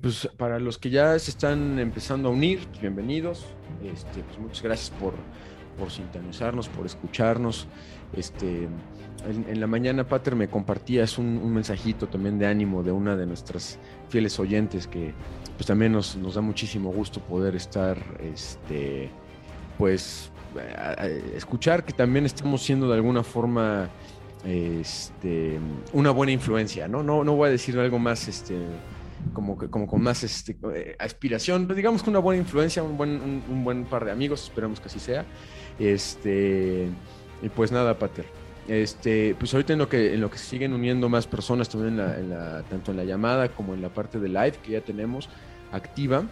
pues para los que ya se están empezando a unir, pues bienvenidos. Este, pues muchas gracias por, por sintonizarnos, por escucharnos. Este, en, la mañana, Pater, me compartías un, un, mensajito también de ánimo de una de nuestras fieles oyentes que pues también nos, nos da muchísimo gusto poder estar, este, pues, escuchar que también estamos siendo de alguna forma este, una buena influencia, ¿no? No, no voy a decir algo más, este, como, como con más este, eh, aspiración, pero digamos que una buena influencia, un buen, un, buen par de amigos, esperamos que así sea. Este, y pues nada, Pater. Este, pues ahorita en lo que en lo que siguen uniendo más personas también en la, tanto en la llamada como en la parte de live que ya tenemos activa.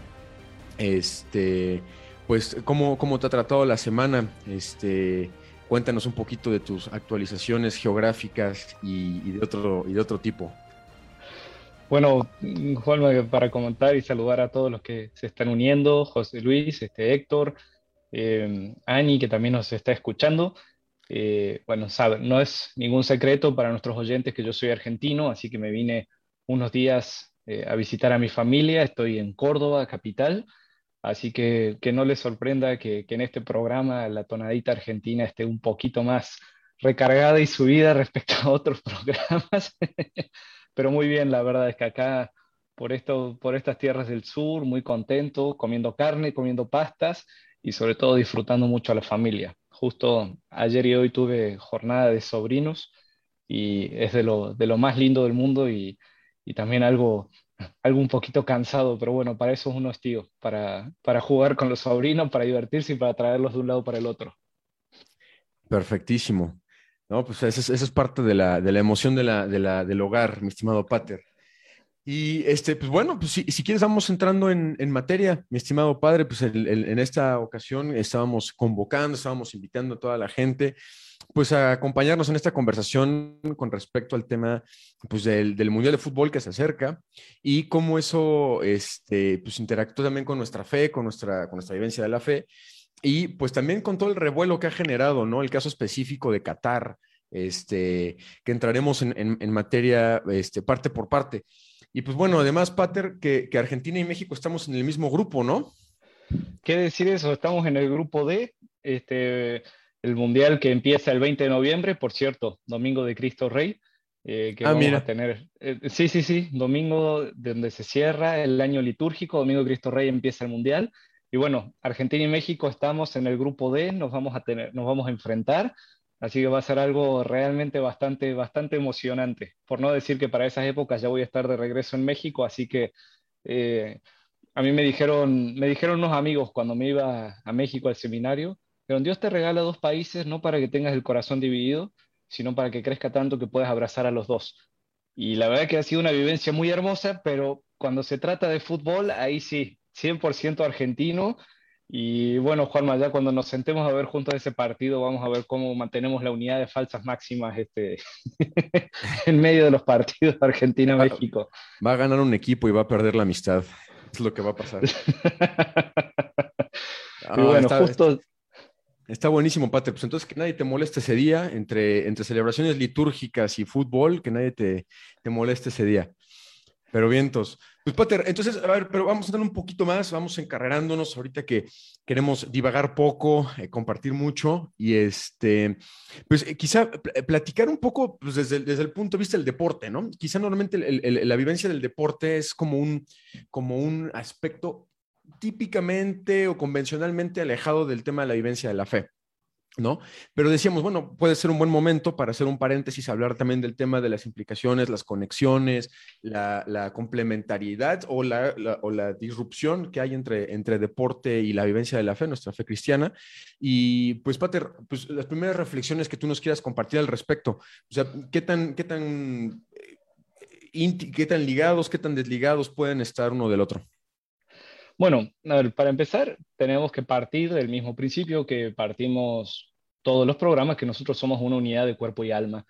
Este, pues cómo, cómo te ha tratado la semana, este, cuéntanos un poquito de tus actualizaciones geográficas y de otro y de otro tipo. Bueno, Juan, para comentar y saludar a todos los que se están uniendo, José Luis, este Héctor, eh, Ani, que también nos está escuchando. Eh, bueno, sabe, no es ningún secreto para nuestros oyentes que yo soy argentino, así que me vine unos días eh, a visitar a mi familia. Estoy en Córdoba, capital, así que que no les sorprenda que en este programa la tonadita argentina esté un poquito más recargada y subida respecto a otros programas pero muy bien, la verdad es que acá, por, esto, por estas tierras del sur, muy contento, comiendo carne, comiendo pastas y sobre todo disfrutando mucho a la familia. Justo ayer y hoy tuve jornada de sobrinos y es de lo, de lo más lindo del mundo y, y también algo, algo un poquito cansado, pero bueno, para eso es uno es tío, para, para jugar con los sobrinos, para divertirse y para traerlos de un lado para el otro. Perfectísimo. No, pues esa es, parte de la, emoción de la, del hogar, mi estimado Pater. Y este, pues bueno, pues si, si quieres vamos entrando en, materia, mi estimado padre, pues en esta ocasión estábamos convocando, estábamos invitando a toda la gente, pues a acompañarnos en esta conversación con respecto al tema, pues del, Mundial de Fútbol que se acerca y cómo eso, este, pues interactúa también con nuestra fe, con nuestra, con nuestra vivencia de la fe y pues también con todo el revuelo que ha generado, ¿no? El caso específico de Qatar, este, que entraremos en, materia este, parte por parte. Y pues bueno, además, Pater, que, Argentina y México estamos en el mismo grupo, ¿no? ¿Qué decir eso? Estamos en el grupo D, este, el Mundial que empieza el 20 de noviembre, por cierto, Domingo de Cristo Rey. Eh, que ah, vamos a tener. Eh, sí, sí, sí, domingo donde se cierra el año litúrgico, Domingo de Cristo Rey empieza el Mundial y bueno, Argentina y México estamos en el grupo D, nos vamos a tener, nos vamos a enfrentar, así que va a ser algo realmente bastante, bastante emocionante. Por no decir que para esas épocas ya voy a estar de regreso en México, así que eh, a mí me dijeron, me dijeron unos amigos cuando me iba a México al seminario, pero Dios te regala dos países no para que tengas el corazón dividido, sino para que crezca tanto que puedas abrazar a los dos. Y la verdad que ha sido una vivencia muy hermosa, pero cuando se trata de fútbol, ahí sí, 100% argentino. Y bueno, Juanma, ya cuando nos sentemos a ver juntos ese partido, vamos a ver cómo mantenemos la unidad de falsas máximas este, en medio de los partidos Argentina-México. Va a ganar un equipo y va a perder la amistad. Es lo que va a pasar. y bueno, está, justo... Está buenísimo, Pater. Pues entonces que nadie te moleste ese día, entre, entre celebraciones litúrgicas y fútbol, que nadie te, te moleste ese día. Pero vientos. Pues, Pater, entonces, a ver, pero vamos a dar un poquito más, vamos encarrerándonos ahorita que queremos divagar poco, eh, compartir mucho y este, pues eh, quizá eh, platicar un poco pues, desde, desde, el punto de vista del deporte, ¿no? Quizá normalmente la vivencia del deporte es como un, como un aspecto típicamente o convencionalmente alejado del tema de la vivencia de la fe. ¿No? Pero decíamos, bueno, puede ser un buen momento para hacer un paréntesis, hablar también del tema de las implicaciones, las conexiones, la, complementariedad o la, o la, disrupción que hay entre, entre deporte y la vivencia de la fe, nuestra fe cristiana. Y pues, Pater, pues las primeras reflexiones que tú nos quieras compartir al respecto, o sea, ¿qué tan, qué tan, eh, qué tan ligados, qué tan desligados pueden estar uno del otro? Bueno, para empezar, tenemos que partir del mismo principio que partimos todos los programas, que nosotros somos una unidad de cuerpo y alma.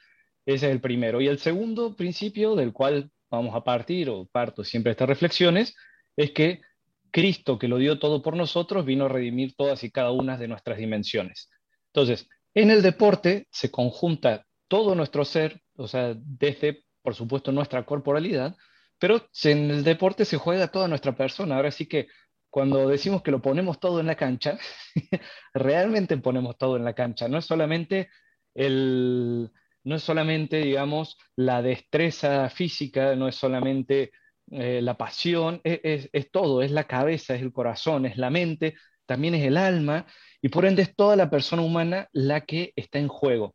Ese es el primero. Y el segundo principio del cual vamos a partir, o parto siempre estas reflexiones, es que Cristo, que lo dio todo por nosotros, vino a redimir todas y cada una de nuestras dimensiones. Entonces, en el deporte se conjunta todo nuestro ser, o sea, desde, por supuesto, nuestra corporalidad, pero en el deporte se juega toda nuestra persona. Ahora sí que cuando decimos que lo ponemos todo en la cancha, realmente ponemos todo en la cancha. No es solamente el, no es solamente, digamos, la destreza física, no es solamente eh, la pasión, es, todo, es la cabeza, es el corazón, es la mente, también es el alma, y por ende es toda la persona humana la que está en juego.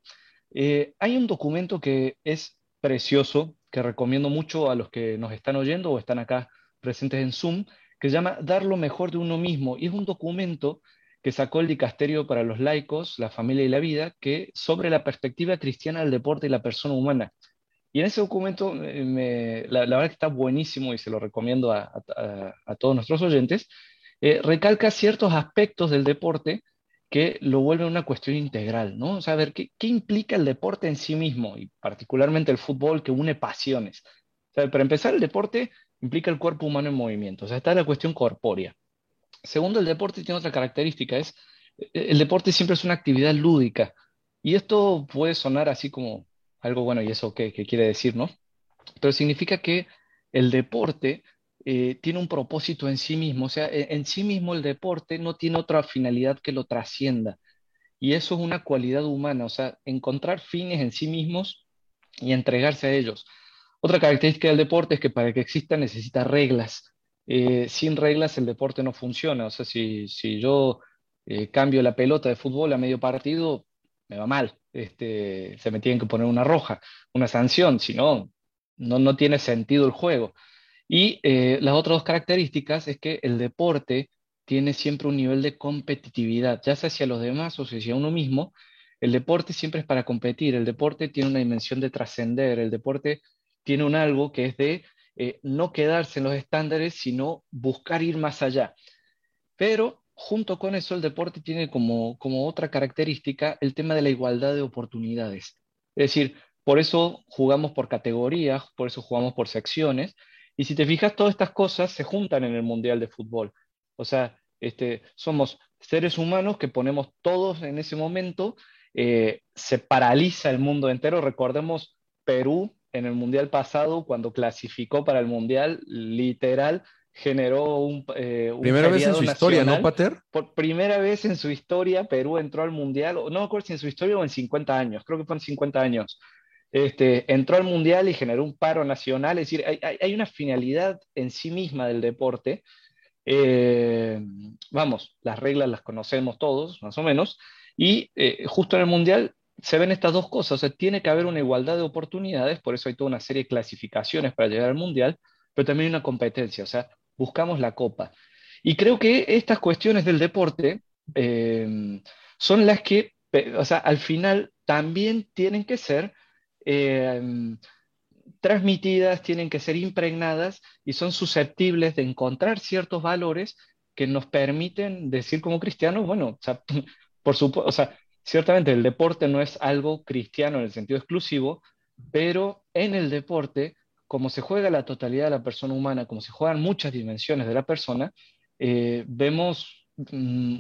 Eh, hay un documento que es precioso, que recomiendo mucho a los que nos están oyendo o están acá presentes en Zoom, que se llama Dar lo mejor de uno mismo. Y es un documento que sacó el Dicasterio para los laicos, la familia y la vida, que sobre la perspectiva cristiana del deporte y la persona humana. Y en ese documento, eh, la, verdad que está buenísimo y se lo recomiendo a, todos nuestros oyentes, eh, recalca ciertos aspectos del deporte que lo vuelve una cuestión integral, ¿no? O sea, a ver, ¿qué, implica el deporte en sí mismo? Y particularmente el fútbol que une pasiones. O sea, para empezar, el deporte implica el cuerpo humano en movimiento, o sea, está la cuestión corpórea. Segundo, el deporte tiene otra característica, es e, el deporte siempre es una actividad lúdica. Y esto puede sonar así como algo bueno, ¿y eso qué, qué quiere decir, no? Pero significa que el deporte eh, tiene un propósito en sí mismo, o sea, e, en, sí mismo el deporte no tiene otra finalidad que lo trascienda. Y eso es una cualidad humana, o sea, encontrar fines en sí mismos y entregarse a ellos. Otra característica del deporte es que para que exista necesita reglas. Eh, sin reglas el deporte no funciona. O sea, si, si yo eh, cambio la pelota de fútbol a medio partido, me va mal. Este, se me tienen que poner una roja, una sanción, si no, no, no tiene sentido el juego. Y eh, las otras dos características es que el deporte tiene siempre un nivel de competitividad, ya sea hacia los demás o hacia uno mismo. El deporte siempre es para competir, el deporte tiene una dimensión de trascender, el deporte tiene un algo que es de eh, no quedarse en los estándares, sino buscar ir más allá. Pero junto con eso, el deporte tiene como, como otra característica el tema de la igualdad de oportunidades. Es decir, por eso jugamos por categorías, por eso jugamos por secciones, y si te fijas, todas estas cosas se juntan en el Mundial de Fútbol. O sea, este, somos seres humanos que ponemos todos en ese momento, eh, se paraliza el mundo entero. Recordemos Perú en el Mundial pasado, cuando clasificó para el Mundial, literal, generó un... Eh, primera vez en su historia, ¿no, Pater? Por primera vez en su historia, Perú entró al Mundial, no me acuerdo si en su historia o en 50 años, creo que fueron 50 años este, entró al Mundial y generó un paro nacional, es decir, hay, una finalidad en sí misma del deporte. Eh, vamos, las reglas las conocemos todos, más o menos, y eh, justo en el Mundial se ven estas dos cosas, o sea, tiene que haber una igualdad de oportunidades, por eso hay toda una serie de clasificaciones para llegar al Mundial, pero también una competencia, o sea, buscamos la copa. Y creo que estas cuestiones del deporte eh, son las que, o sea, al final también tienen que ser Em, transmitidas, tienen que ser impregnadas y son susceptibles de encontrar ciertos valores que nos permiten decir como cristianos, bueno, por supuesto, o sea, ciertamente el deporte no es algo cristiano en el sentido exclusivo, pero en el deporte, como se juega la totalidad de la persona humana, como se juegan muchas dimensiones de la persona, eh, vemos Mm,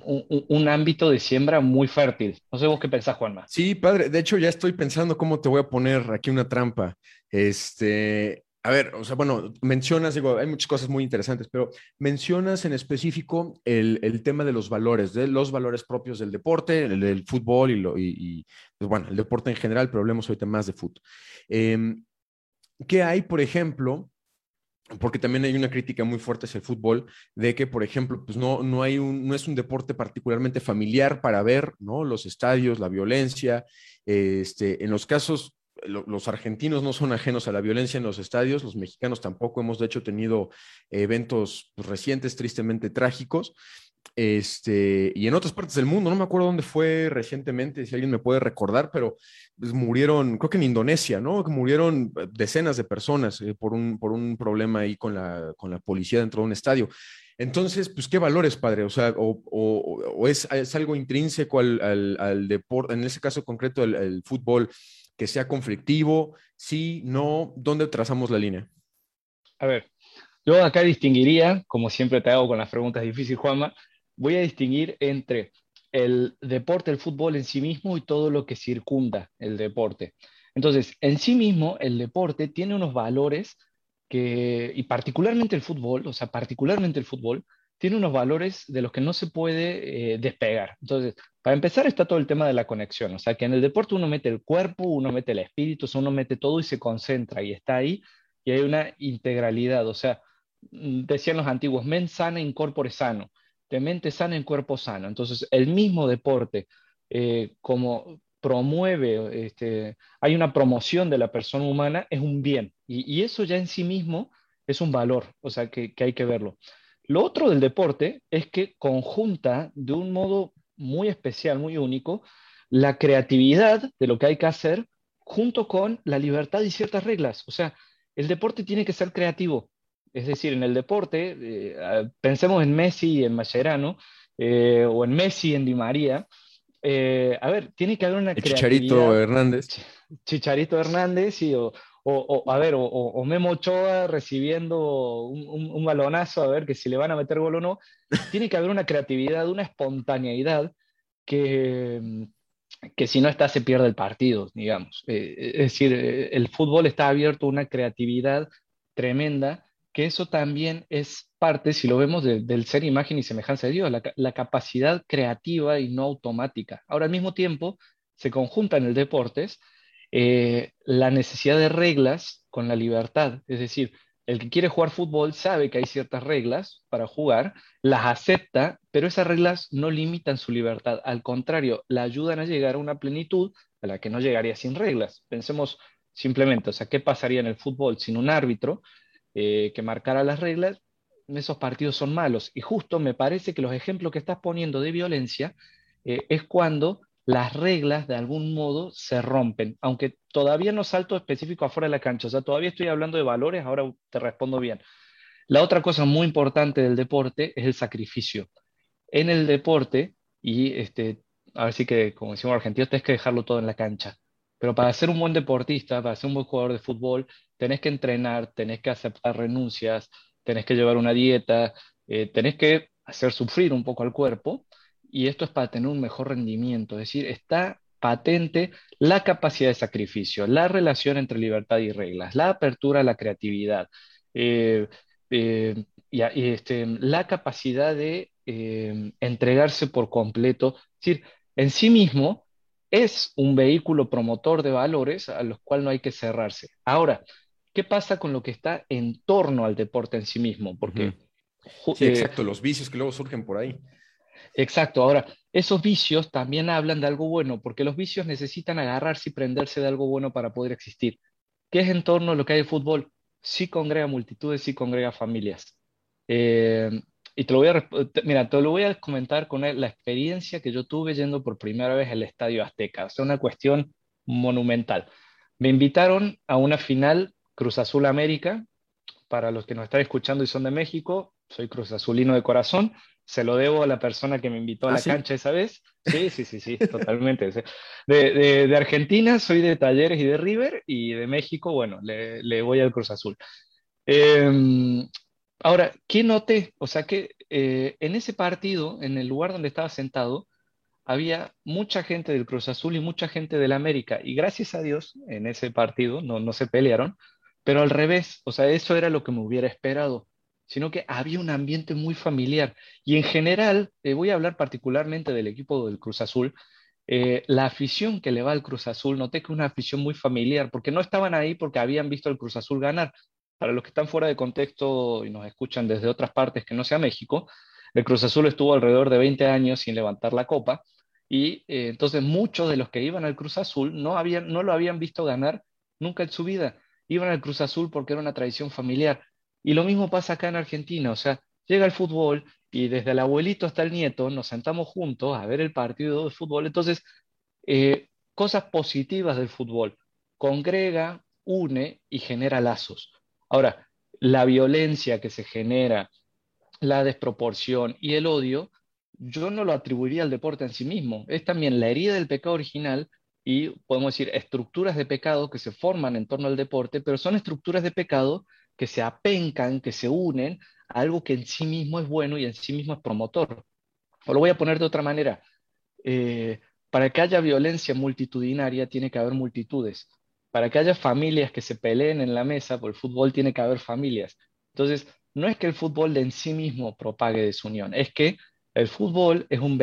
un, ámbito de siembra muy fértil. No sé vos qué pensás, Juanma. Sí, padre. De hecho, ya estoy pensando cómo te voy a poner aquí una trampa. Este, a ver, o sea, bueno, mencionas, digo, hay muchas cosas muy interesantes, pero mencionas en específico el, tema de los valores, de los valores propios del deporte, el del fútbol y, lo, y, pues bueno, el deporte en general, pero hablemos ahorita más de fútbol. Em, ¿Qué hay, por ejemplo, porque también hay una crítica muy fuerte hacia el fútbol de que, por ejemplo, pues no, no, hay un, no es un deporte particularmente familiar para ver, ¿no? Los estadios, la violencia, este, en los casos, los argentinos no son ajenos a la violencia en los estadios, los mexicanos tampoco, hemos de hecho tenido eventos recientes tristemente trágicos, este, y en otras partes del mundo, no me acuerdo dónde fue recientemente, si alguien me puede recordar, pero pues, murieron, creo que en Indonesia, ¿no? Murieron eh, decenas de personas eh, por, un, por un problema ahí con la, con la policía dentro de un estadio. Entonces, pues, ¿qué valores, padre? O sea, o, es, es, algo intrínseco al, al, al, deporte, en ese caso concreto, el, el, fútbol, que sea conflictivo, sí, no, ¿dónde trazamos la línea? A ver, yo acá distinguiría, como siempre te hago con las preguntas difíciles, Juanma, voy a distinguir entre el deporte, el fútbol en sí mismo y todo lo que circunda el deporte. Entonces, en sí mismo, el deporte tiene unos valores que, y particularmente el fútbol, o sea, particularmente el fútbol, tiene unos valores de los que no se puede eh, despegar. Entonces, para empezar está todo el tema de la conexión, o sea, que en el deporte uno mete el cuerpo, uno mete el espíritu, uno mete todo y se concentra y está ahí y hay una integralidad, o sea, mm, decían los antiguos, men sana in corpore sano, de mente sana en cuerpo sano. Entonces, el mismo deporte, eh, como promueve, este, hay una promoción de la persona humana, es un bien. Y, eso ya en sí mismo es un valor, o sea, que, hay que verlo. Lo otro del deporte es que conjunta de un modo muy especial, muy único, la creatividad de lo que hay que hacer junto con la libertad y ciertas reglas. O sea, el deporte tiene que ser creativo. Es decir, en el deporte, eh, pensemos en Messi y en Mascherano, eh, o en Messi y en Di María. Eh, a ver, tiene que haber una Chicharito Hernández. Chicharito Hernández, sí, o, o, a ver, o, Memo Ochoa recibiendo un, un, balonazo, a ver que si le van a meter gol o no. Tiene que haber una creatividad, una espontaneidad que, que si no está se pierde el partido, digamos. es decir, el fútbol está abierto a una creatividad tremenda que eso también es parte, si lo vemos, del ser imagen y semejanza de Dios, la, capacidad creativa y no automática. Ahora, al mismo tiempo, se conjunta en el deportes eh, la necesidad de reglas con la libertad. Es decir, el que quiere jugar fútbol sabe que hay ciertas reglas para jugar, las acepta, pero esas reglas no limitan su libertad. Al contrario, la ayudan a llegar a una plenitud a la que no llegaría sin reglas. Pensemos simplemente, o sea, ¿qué pasaría en el fútbol sin un árbitro? Eh, que marcara las reglas, esos partidos son malos. Y justo me parece que los ejemplos que estás poniendo de violencia eh, es cuando las reglas de algún modo se rompen, aunque todavía no salto específico afuera de la cancha, o sea, todavía estoy hablando de valores, ahora te respondo bien. La otra cosa muy importante del deporte es el sacrificio. En el deporte, y este, a ver si que, como decimos argentinos, tienes que dejarlo todo en la cancha. Pero para ser un buen deportista, para ser un buen jugador de fútbol, tenés que entrenar, tenés que aceptar renuncias, tenés que llevar una dieta, eh, tenés que hacer sufrir un poco al cuerpo. Y esto es para tener un mejor rendimiento. Es decir, está patente la capacidad de sacrificio, la relación entre libertad y reglas, la apertura a la creatividad, eh, eh, y, este, la capacidad de entregarse por completo. Es decir, en sí mismo es un vehículo promotor de valores a los cuales no hay que cerrarse. Ahora, ¿qué pasa con lo que está en torno al deporte en sí mismo? Porque... Sí, exacto, los vicios que luego surgen por ahí. Exacto, ahora, esos vicios también hablan de algo bueno, porque los vicios necesitan agarrarse y prenderse de algo bueno para poder existir. ¿Qué es en torno a lo que hay de fútbol? Sí congrega multitudes, sí congrega familias. Eh, y te lo voy a, mira, te lo voy a comentar con la experiencia que yo tuve yendo por primera vez al Estadio Azteca. Es una cuestión monumental. Me invitaron a una final Cruz Azul América. Para los que nos están escuchando y son de México, soy Cruz Azulino de corazón. Se lo debo a la persona que me invitó a ¿Ah, la cancha esa vez. Sí, sí, sí, sí, totalmente. De, de, Argentina soy de Talleres y de River, y de México, bueno, le, le voy al Cruz Azul. Eh, Ahora, ¿qué noté? O sea que eh, en ese partido, en el lugar donde estaba sentado, había mucha gente del Cruz Azul y mucha gente del América. Y gracias a Dios, en ese partido no, no se pelearon, pero al revés, o sea, eso era lo que me hubiera esperado, sino que había un ambiente muy familiar. Y en general, eh, voy a hablar particularmente del equipo del Cruz Azul, eh, la afición que le va al Cruz Azul, noté que una afición muy familiar, porque no estaban ahí porque habían visto al Cruz Azul ganar, para los que están fuera de contexto y nos escuchan desde otras partes que no sea México, el Cruz Azul estuvo alrededor de 20 años sin levantar la copa y eh, entonces muchos de los que iban al Cruz Azul no, habían, no lo habían visto ganar nunca en su vida. Iban al Cruz Azul porque era una tradición familiar. Y lo mismo pasa acá en Argentina, o sea, llega el fútbol y desde el abuelito hasta el nieto nos sentamos juntos a ver el partido de fútbol. Entonces, eh, cosas positivas del fútbol. Congrega, une y genera lazos. Ahora, la violencia que se genera, la desproporción y el odio, yo no lo atribuiría al deporte en sí mismo. Es también la herida del pecado original y podemos decir estructuras de pecado que se forman en torno al deporte, pero son estructuras de pecado que se apencan, que se unen a algo que en sí mismo es bueno y en sí mismo es promotor. O lo voy a poner de otra manera. Eh, para que haya violencia multitudinaria tiene que haber multitudes. para que haya familias que se peleen en la mesa, por el fútbol tiene que haber familias. Entonces, no es que el fútbol en sí mismo propague desunión, es que el fútbol es un,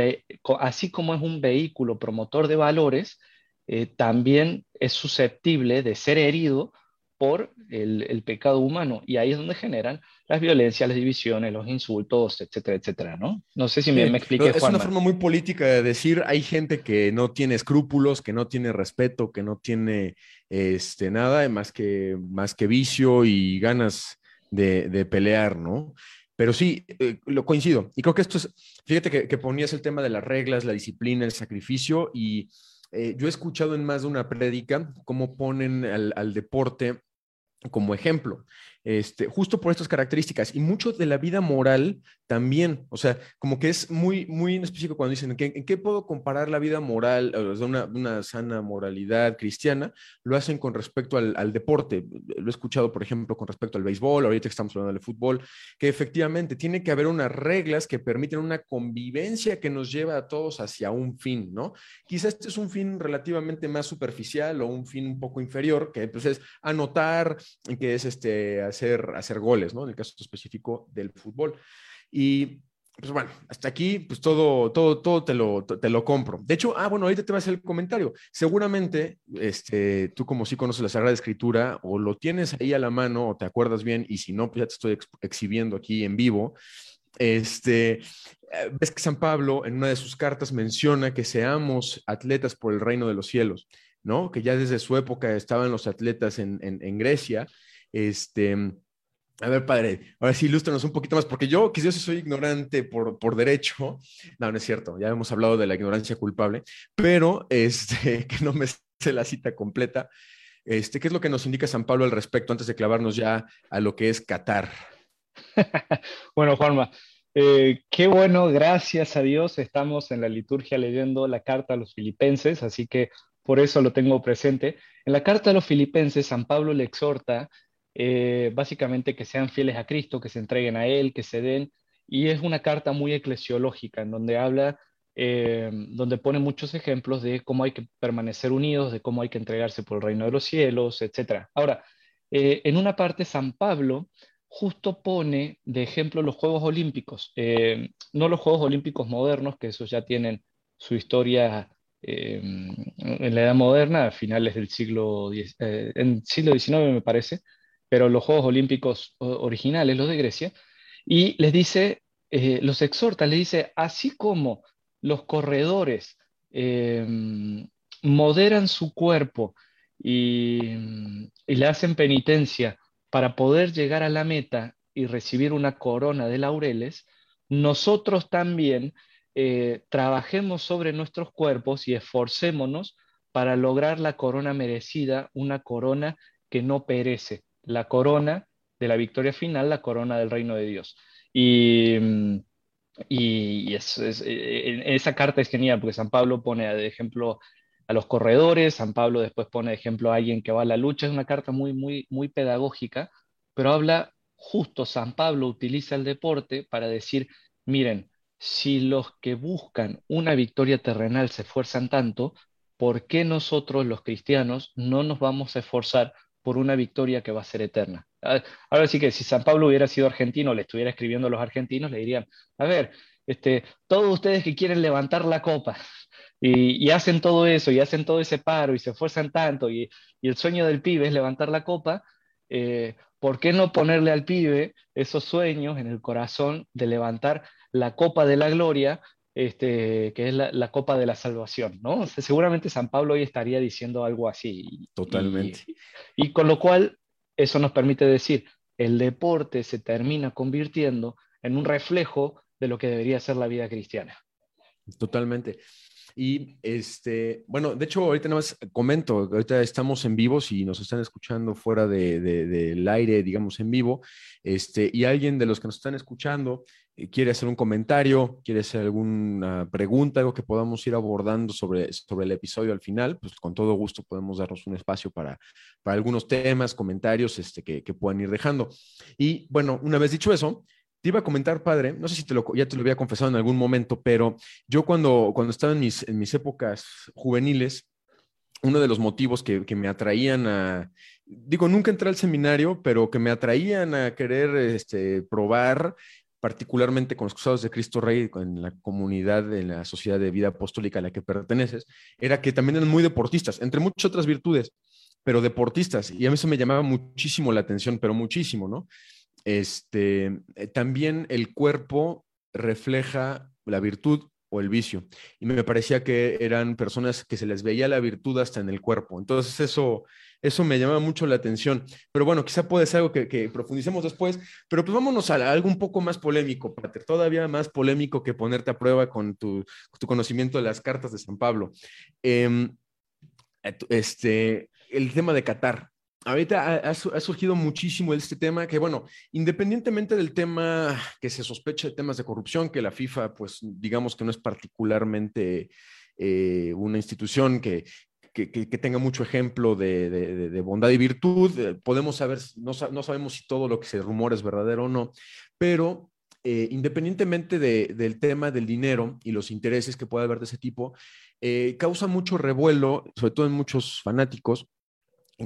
así como es un vehículo promotor de valores, eh, también es susceptible de ser herido por el, pecado humano. Y ahí es donde generan las violencias, las divisiones, los insultos, etcétera, etcétera, ¿no? No sé si me, me expliqué. Es una forma muy política de decir, hay gente que no tiene escrúpulos, que no tiene respeto, que no tiene este, nada más que, más que vicio y ganas de, pelear, ¿no? Pero sí, eh, lo coincido. Y creo que esto es, fíjate que, ponías el tema de las reglas, la disciplina, el sacrificio, y eh, yo he escuchado en más de una prédica cómo ponen al, al deporte como ejemplo. Este, justo por estas características y mucho de la vida moral también, o sea, como que es muy, muy específico cuando dicen, ¿en qué, puedo comparar la vida moral, o sea, una, una, sana moralidad cristiana? Lo hacen con respecto al, deporte. Lo he escuchado, por ejemplo, con respecto al béisbol, ahorita estamos hablando del fútbol, que efectivamente tiene que haber unas reglas que permiten una convivencia que nos lleva a todos hacia un fin, ¿no? Quizás este es un fin relativamente más superficial o un fin un poco inferior, que pues es anotar, que es este hacer, hacer goles, ¿no? En el caso específico del fútbol. Y pues bueno, hasta aquí, pues todo, todo, todo te lo, te lo compro. De hecho, ah, bueno, ahorita te va a hacer el comentario. Seguramente, este, tú como sí conoces la Sagrada Escritura, o lo tienes ahí a la mano, o te acuerdas bien, y si no, pues ya te estoy exhibiendo aquí en vivo. Este, eh, ves que San Pablo en una de sus cartas menciona que seamos atletas por el reino de los cielos, ¿no? Que ya desde su época estaban los atletas en, en, en Grecia este, a ver, padre, ahora sí, ilústranos un poquito más, porque yo, que yo soy ignorante por, por derecho, no, no es cierto, ya hemos hablado de la ignorancia culpable, pero este, que no me sé la cita completa. Este, ¿Qué es lo que nos indica San Pablo al respecto antes de clavarnos ya a lo que es Qatar? bueno, Juanma, eh, qué bueno, gracias a Dios estamos en la liturgia leyendo la carta a los filipenses, así que por eso lo tengo presente. En la carta a los filipenses, San Pablo le exhorta eh, básicamente que sean fieles a Cristo, que se entreguen a Él, que se den. Y es una carta muy eclesiológica en donde habla, eh, donde pone muchos ejemplos de cómo hay que permanecer unidos, de cómo hay que entregarse por el reino de los cielos, etc. Ahora, eh, en una parte San Pablo justo pone de ejemplo los Juegos Olímpicos, no los Juegos Olímpicos modernos, que esos ya tienen su historia en la Edad Moderna, a finales del siglo, en siglo XIX me parece, pero los Juegos Olímpicos originales, los de Grecia, y les dice, eh, los exhorta, les dice, así como los corredores em, moderan su cuerpo y, le hacen penitencia para poder llegar a la meta y recibir una corona de laureles, nosotros también eh, trabajemos sobre nuestros cuerpos y esforcémonos para lograr la corona merecida, una corona que no perece la corona de la victoria final, la corona del reino de Dios. Y, y eh, esa carta es genial porque San Pablo pone de ejemplo a los corredores, San Pablo después pone de ejemplo a alguien que va a la lucha, es una carta muy, muy, muy pedagógica, pero habla justo, San Pablo utiliza el deporte para decir, miren, si los que buscan una victoria terrenal se esfuerzan tanto, ¿por qué nosotros los cristianos no nos vamos a esforzar por una victoria que va a ser eterna. Ah, ahora sí que si San Pablo hubiera sido argentino, le estuviera escribiendo a los argentinos, le dirían, a ver, este, todos ustedes que quieren levantar la copa y, hacen todo eso y hacen todo ese paro y se esfuerzan tanto y, el sueño del pibe es levantar la copa, eh, ¿por qué no ponerle al pibe esos sueños en el corazón de levantar la copa de la gloria este, que es la, copa de la salvación, ¿no? seguramente San Pablo hoy estaría diciendo algo así. Totalmente. Y, con lo cual, eso nos permite decir, el deporte se termina convirtiendo en un reflejo de lo que debería ser la vida cristiana. Totalmente. Y este, bueno, de hecho, ahorita nada más comento, ahorita estamos en vivo, si nos están escuchando fuera del de, aire, digamos en vivo, este, y alguien de los que nos están escuchando quiere hacer un comentario, quiere hacer alguna pregunta, algo que podamos ir abordando sobre, sobre el episodio al final, pues con todo gusto podemos darnos un espacio para, para algunos temas, comentarios este, que, que puedan ir dejando. Y bueno, una vez dicho eso, te iba a comentar, padre, no sé si te lo, ya te lo había confesado en algún momento, pero yo cuando, cuando estaba en mis, en mis épocas juveniles, uno de los motivos que, me atraían a, digo, nunca entré al seminario, pero que me atraían a querer este, probar, particularmente con los Cruzados de Cristo Rey, en la comunidad, en la sociedad de vida apostólica a la que perteneces, era que también eran muy deportistas, entre muchas otras virtudes, pero deportistas. Y a mí eso me llamaba muchísimo la atención, pero muchísimo, ¿no? Este, eh, también el cuerpo refleja la virtud o el vicio. Y me parecía que eran personas que se les veía la virtud hasta en el cuerpo. Entonces eso, eso me llamaba mucho la atención. Pero bueno, quizá puede ser algo que, profundicemos después. Pero pues vámonos a algo un poco más polémico, Pater. Todavía más polémico que ponerte a prueba con tu, conocimiento de las cartas de San Pablo. Em, este, el tema de Qatar ahorita ha, surgido muchísimo este tema que, bueno, independientemente del tema que se sospecha de temas de corrupción, que la FIFA, pues digamos que no es particularmente eh, una institución que, que, tenga mucho ejemplo de, bondad y virtud, eh, podemos saber, no, no, sabemos si todo lo que se rumora es verdadero o no, pero... Eh, independientemente del tema del dinero y los intereses que pueda haber de ese tipo, causa mucho revuelo, sobre todo en muchos fanáticos,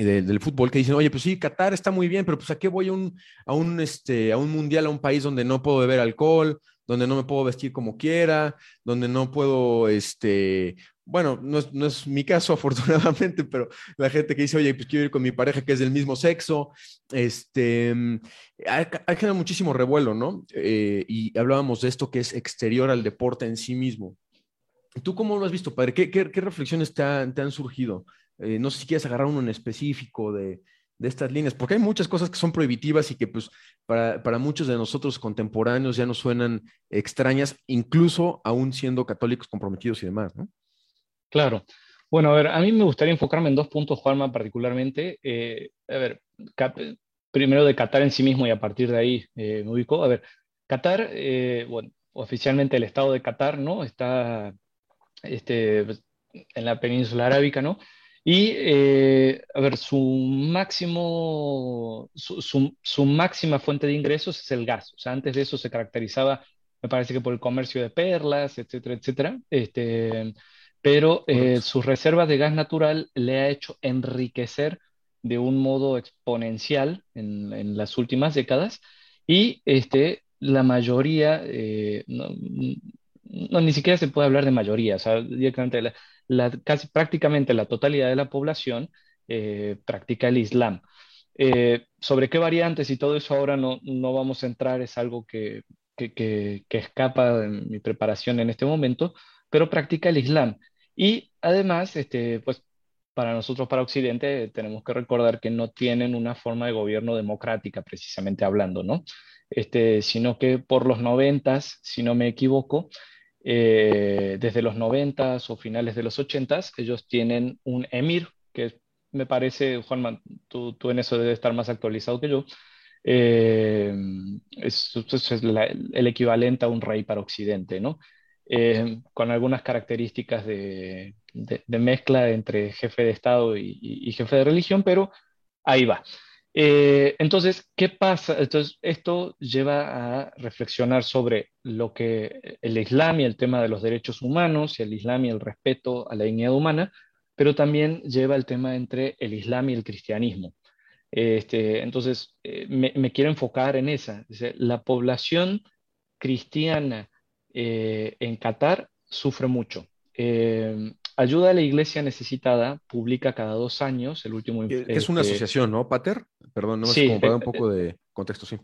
del fútbol que dicen, oye, pues sí, Qatar está muy bien, pero pues a qué voy a un, a un, este, a un mundial, a un país donde no puedo beber alcohol, donde no me puedo vestir como quiera, donde no puedo, este, bueno, no es, no es mi caso afortunadamente, pero la gente que dice, oye, pues quiero ir con mi pareja que es del mismo sexo, este, hay, hay muchísimo revuelo, ¿no? Eh, y hablábamos de esto que es exterior al deporte en sí mismo. ¿Tú cómo lo has visto, padre? ¿Qué, reflexiones te, han surgido? Eh, no sé si quieres agarrar uno en específico de, estas líneas, porque hay muchas cosas que son prohibitivas y que pues para, muchos de nosotros contemporáneos ya nos suenan extrañas, incluso aún siendo católicos comprometidos y demás, ¿no? Claro. Bueno, a ver, a mí me gustaría enfocarme en dos puntos, Juanma, particularmente. Eh, a ver, primero de Qatar en sí mismo y a partir de ahí eh, me ubico. A ver, Qatar, bueno, oficialmente el Estado de Qatar, ¿no? Está este, en la península arábica, ¿no? Y, eh, a ver, su máximo, su, máxima fuente de ingresos es el gas. O sea, antes de eso se caracterizaba, me parece que por el comercio de perlas, etcétera, etcétera. Este, pero eh, sus reservas de gas natural le ha hecho enriquecer de un modo exponencial en, las últimas décadas. Y este, la mayoría, eh, no, ni siquiera se puede hablar de mayoría, o sea, directamente la, casi prácticamente la totalidad de la población eh, practica el Islam. Eh, sobre qué variantes y todo eso ahora no, no vamos a entrar, es algo que, que, que, escapa de mi preparación en este momento, pero practica el Islam. Y además, este, pues para nosotros, para Occidente, tenemos que recordar que no tienen una forma de gobierno democrática, precisamente hablando, ¿no? Este, sino que por los noventas, si no me equivoco, eh, desde los 90 o finales de los 80 ellos tienen un emir, que me parece, Juanma, tú, tú en eso debes estar más actualizado que yo, eh, es, el equivalente a un rey para Occidente, ¿no? Eh, con algunas características de, mezcla entre jefe de Estado y, jefe de religión, pero ahí va. Eh, entonces, ¿qué pasa? Entonces, esto lleva a reflexionar sobre lo que el Islam y el tema de los derechos humanos y el Islam y el respeto a la dignidad humana, pero también lleva el tema entre el Islam y el cristianismo. Este, entonces, eh, me, quiero enfocar en esa. la población cristiana eh, en Qatar sufre mucho. Ayuda a la Iglesia Necesitada publica cada dos años el último... Es una asociación, ¿no, Pater? Perdón, no sí, como para un eh, poco de contexto, sí.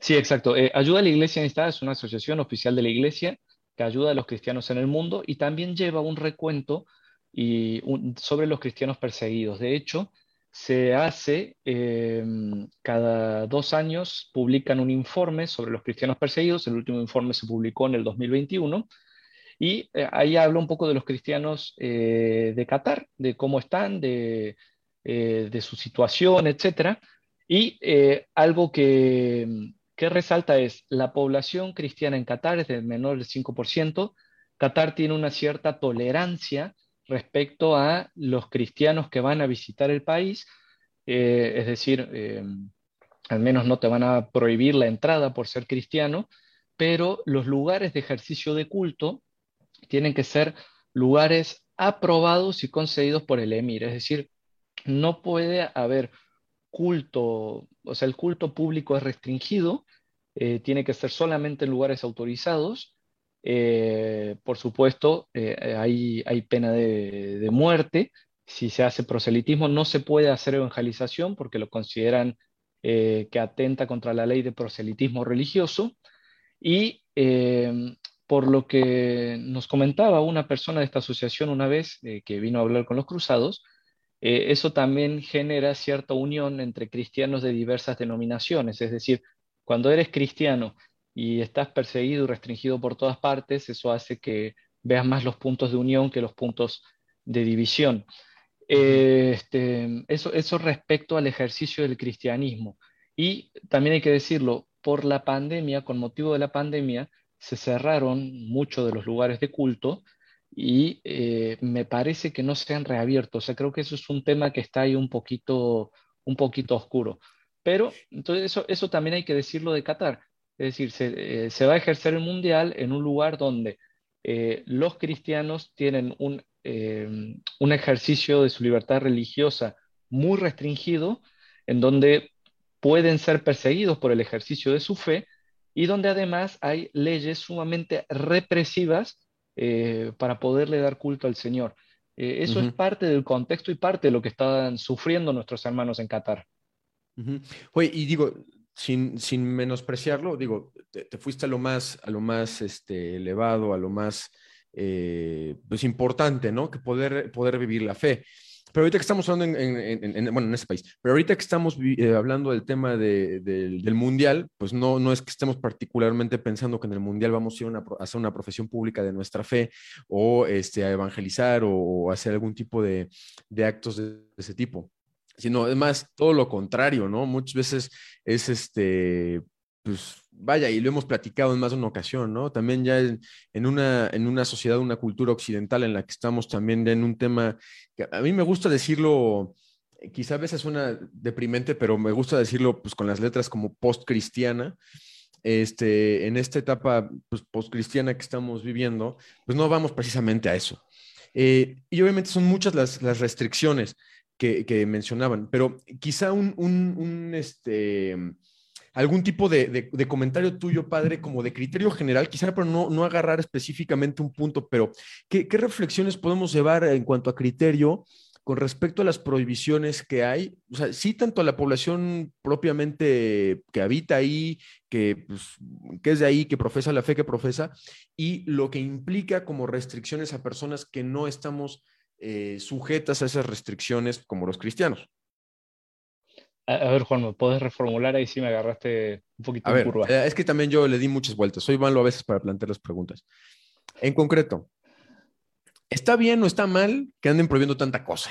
Sí, exacto. Eh, ayuda a la Iglesia Necesitada es una asociación oficial de la Iglesia que ayuda a los cristianos en el mundo y también lleva un recuento y sobre los cristianos perseguidos. De hecho, se hace em, cada dos años, publican un informe sobre los cristianos perseguidos. El último informe se publicó en el 2021 y eh, ahí habla un poco de los cristianos eh, de Qatar, de cómo están, de, eh, su situación, etc. Y algo que, que, resalta es la población cristiana en Qatar es de menor del 5%. Qatar tiene una cierta tolerancia respecto a los cristianos que van a visitar el país, es decir, al menos no te van a prohibir la entrada por ser cristiano, pero los lugares de ejercicio de culto tienen que ser lugares aprobados y concedidos por el emir. Es decir, no puede haber culto, o sea, el culto público es restringido, eh, tiene que ser solamente en lugares autorizados. Eh, por supuesto, eh, hay, hay, pena de, muerte. Si se hace proselitismo, no se puede hacer evangelización porque lo consideran que atenta contra la ley de proselitismo religioso. Y por lo que nos comentaba una persona de esta asociación una vez que vino a hablar con los cruzados, eh, eso también genera cierta unión entre cristianos de diversas denominaciones. Es decir, cuando eres cristiano y estás perseguido y restringido por todas partes, eso hace que veas más los puntos de unión que los puntos de división. Eh, este, eso, eso respecto al ejercicio del cristianismo. Y también hay que decirlo, por la pandemia, con motivo de la pandemia, se cerraron muchos de los lugares de culto y eh, me parece que no se han reabierto. O sea, creo que eso es un tema que está ahí un poquito, un poquito oscuro. Pero entonces eso, eso también hay que decirlo de Qatar. Es decir, se, eh, va a ejercer el mundial en un lugar donde eh, los cristianos tienen un, un ejercicio de su libertad religiosa muy restringido, en donde pueden ser perseguidos por el ejercicio de su fe y donde además hay leyes sumamente represivas eh, para poderle dar culto al Señor. Eh, eso es parte del contexto y parte de lo que están sufriendo nuestros hermanos en Qatar. Oye, y digo, sin, sin menospreciarlo, digo, te, fuiste a lo más, a lo más este, elevado, a lo más eh, pues importante, ¿no? Que poder, poder vivir la fe. Pero ahorita que estamos hablando en, bueno, en este país, pero ahorita que estamos eh, hablando del tema del mundial, pues no, no es que estemos particularmente pensando que en el mundial vamos a ir a hacer una profesión pública de nuestra fe o este, a evangelizar o, hacer algún tipo de, de actos de, ese tipo sino además todo lo contrario, ¿no? Muchas veces es este, pues vaya, y lo hemos platicado en más de una ocasión, ¿no? También ya en, una, en una sociedad, una cultura occidental en la que estamos también en un tema que a mí me gusta decirlo, quizá a veces suena deprimente, pero me gusta decirlo pues con las letras como post-cristiana. Este, en esta etapa pues, post-cristiana que estamos viviendo, pues no vamos precisamente a eso. Eh, y obviamente son muchas las, las restricciones que, mencionaban, pero quizá un, este, algún tipo de, comentario tuyo, padre, como de criterio general, quizá, pero no, agarrar específicamente un punto, pero ¿qué, reflexiones podemos llevar en cuanto a criterio con respecto a las prohibiciones que hay? O sea, sí, tanto a la población propiamente que habita ahí, que, pues, que es de ahí, que profesa la fe que profesa, y lo que implica como restricciones a personas que no estamos eh, sujetas a esas restricciones como los cristianos. A, ver, Juan, ¿me puedes reformular? Ahí sí me agarraste un poquito a curva. Eh, es que también yo le di muchas vueltas. Soy malo a veces para plantear las preguntas. En concreto, ¿está bien o está mal que anden prohibiendo tanta cosa?